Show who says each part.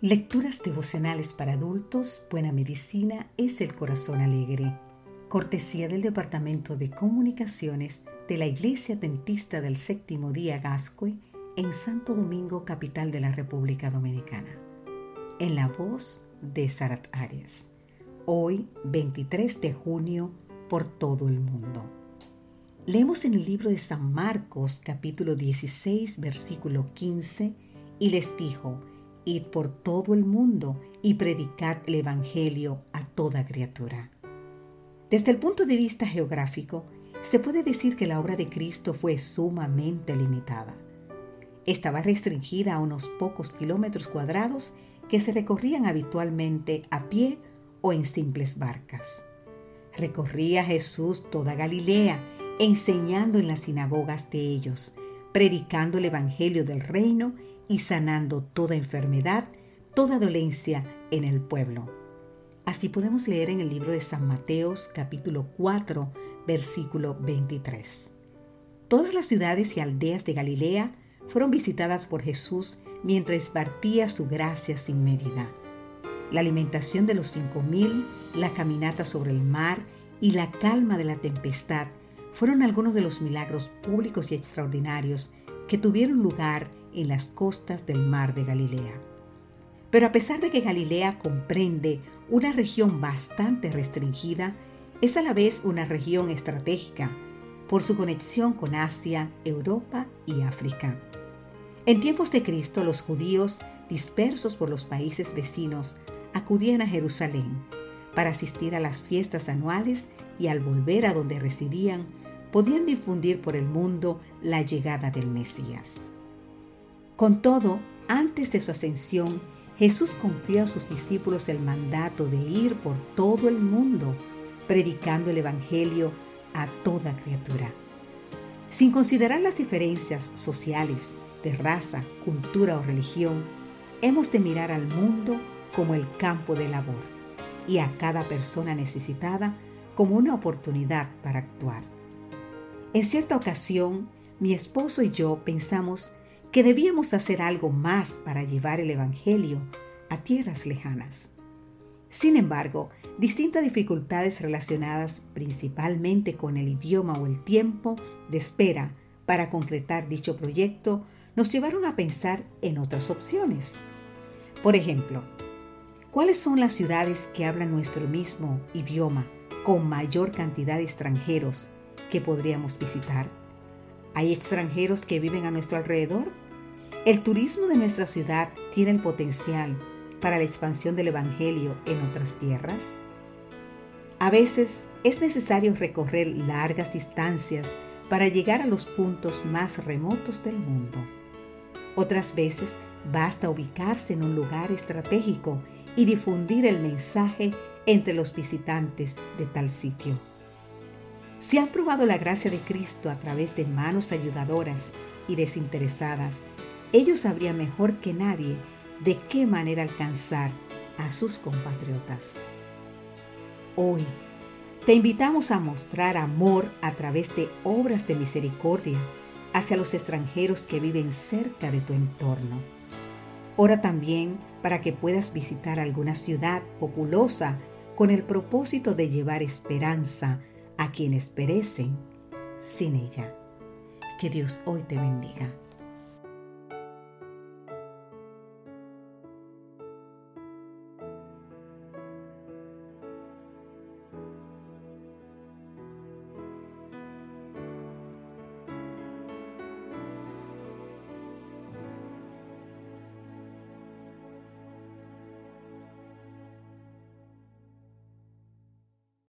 Speaker 1: Lecturas devocionales para adultos, Buena Medicina es el Corazón Alegre. Cortesía del Departamento de Comunicaciones de la Iglesia Dentista del Séptimo Día Gascue en Santo Domingo, capital de la República Dominicana. En la voz de Sarat Arias. Hoy, 23 de junio, por todo el mundo. Leemos en el libro de San Marcos, capítulo 16, versículo 15, y les dijo, Id por todo el mundo y predicad el Evangelio a toda criatura. Desde el punto de vista geográfico, se puede decir que la obra de Cristo fue sumamente limitada. Estaba restringida a unos pocos kilómetros cuadrados que se recorrían habitualmente a pie o en simples barcas. Recorría Jesús toda Galilea, enseñando en las sinagogas de ellos, predicando el Evangelio del reino y sanando toda enfermedad, toda dolencia en el pueblo. Así podemos leer en el libro de San Mateos capítulo 4 versículo 23. Todas las ciudades y aldeas de Galilea fueron visitadas por Jesús mientras partía su gracia sin medida. La alimentación de los cinco mil, la caminata sobre el mar y la calma de la tempestad fueron algunos de los milagros públicos y extraordinarios que tuvieron lugar en las costas del mar de Galilea. Pero a pesar de que Galilea comprende una región bastante restringida, es a la vez una región estratégica por su conexión con Asia, Europa y África. En tiempos de Cristo, los judíos, dispersos por los países vecinos, acudían a Jerusalén para asistir a las fiestas anuales y al volver a donde residían, podían difundir por el mundo la llegada del Mesías. Con todo, antes de su ascensión, Jesús confió a sus discípulos el mandato de ir por todo el mundo, predicando el Evangelio a toda criatura. Sin considerar las diferencias sociales, de raza, cultura o religión, hemos de mirar al mundo como el campo de labor y a cada persona necesitada como una oportunidad para actuar. En cierta ocasión, mi esposo y yo pensamos que debíamos hacer algo más para llevar el Evangelio a tierras lejanas. Sin embargo, distintas dificultades relacionadas principalmente con el idioma o el tiempo de espera para concretar dicho proyecto nos llevaron a pensar en otras opciones. Por ejemplo, ¿cuáles son las ciudades que hablan nuestro mismo idioma con mayor cantidad de extranjeros que podríamos visitar? ¿Hay extranjeros que viven a nuestro alrededor? ¿El turismo de nuestra ciudad tiene el potencial para la expansión del Evangelio en otras tierras? A veces es necesario recorrer largas distancias para llegar a los puntos más remotos del mundo. Otras veces basta ubicarse en un lugar estratégico y difundir el mensaje entre los visitantes de tal sitio. Si han probado la gracia de Cristo a través de manos ayudadoras y desinteresadas, ellos sabrían mejor que nadie de qué manera alcanzar a sus compatriotas. Hoy te invitamos a mostrar amor a través de obras de misericordia hacia los extranjeros que viven cerca de tu entorno. Ora también para que puedas visitar alguna ciudad populosa con el propósito de llevar esperanza a quienes perecen sin ella. Que Dios hoy te bendiga.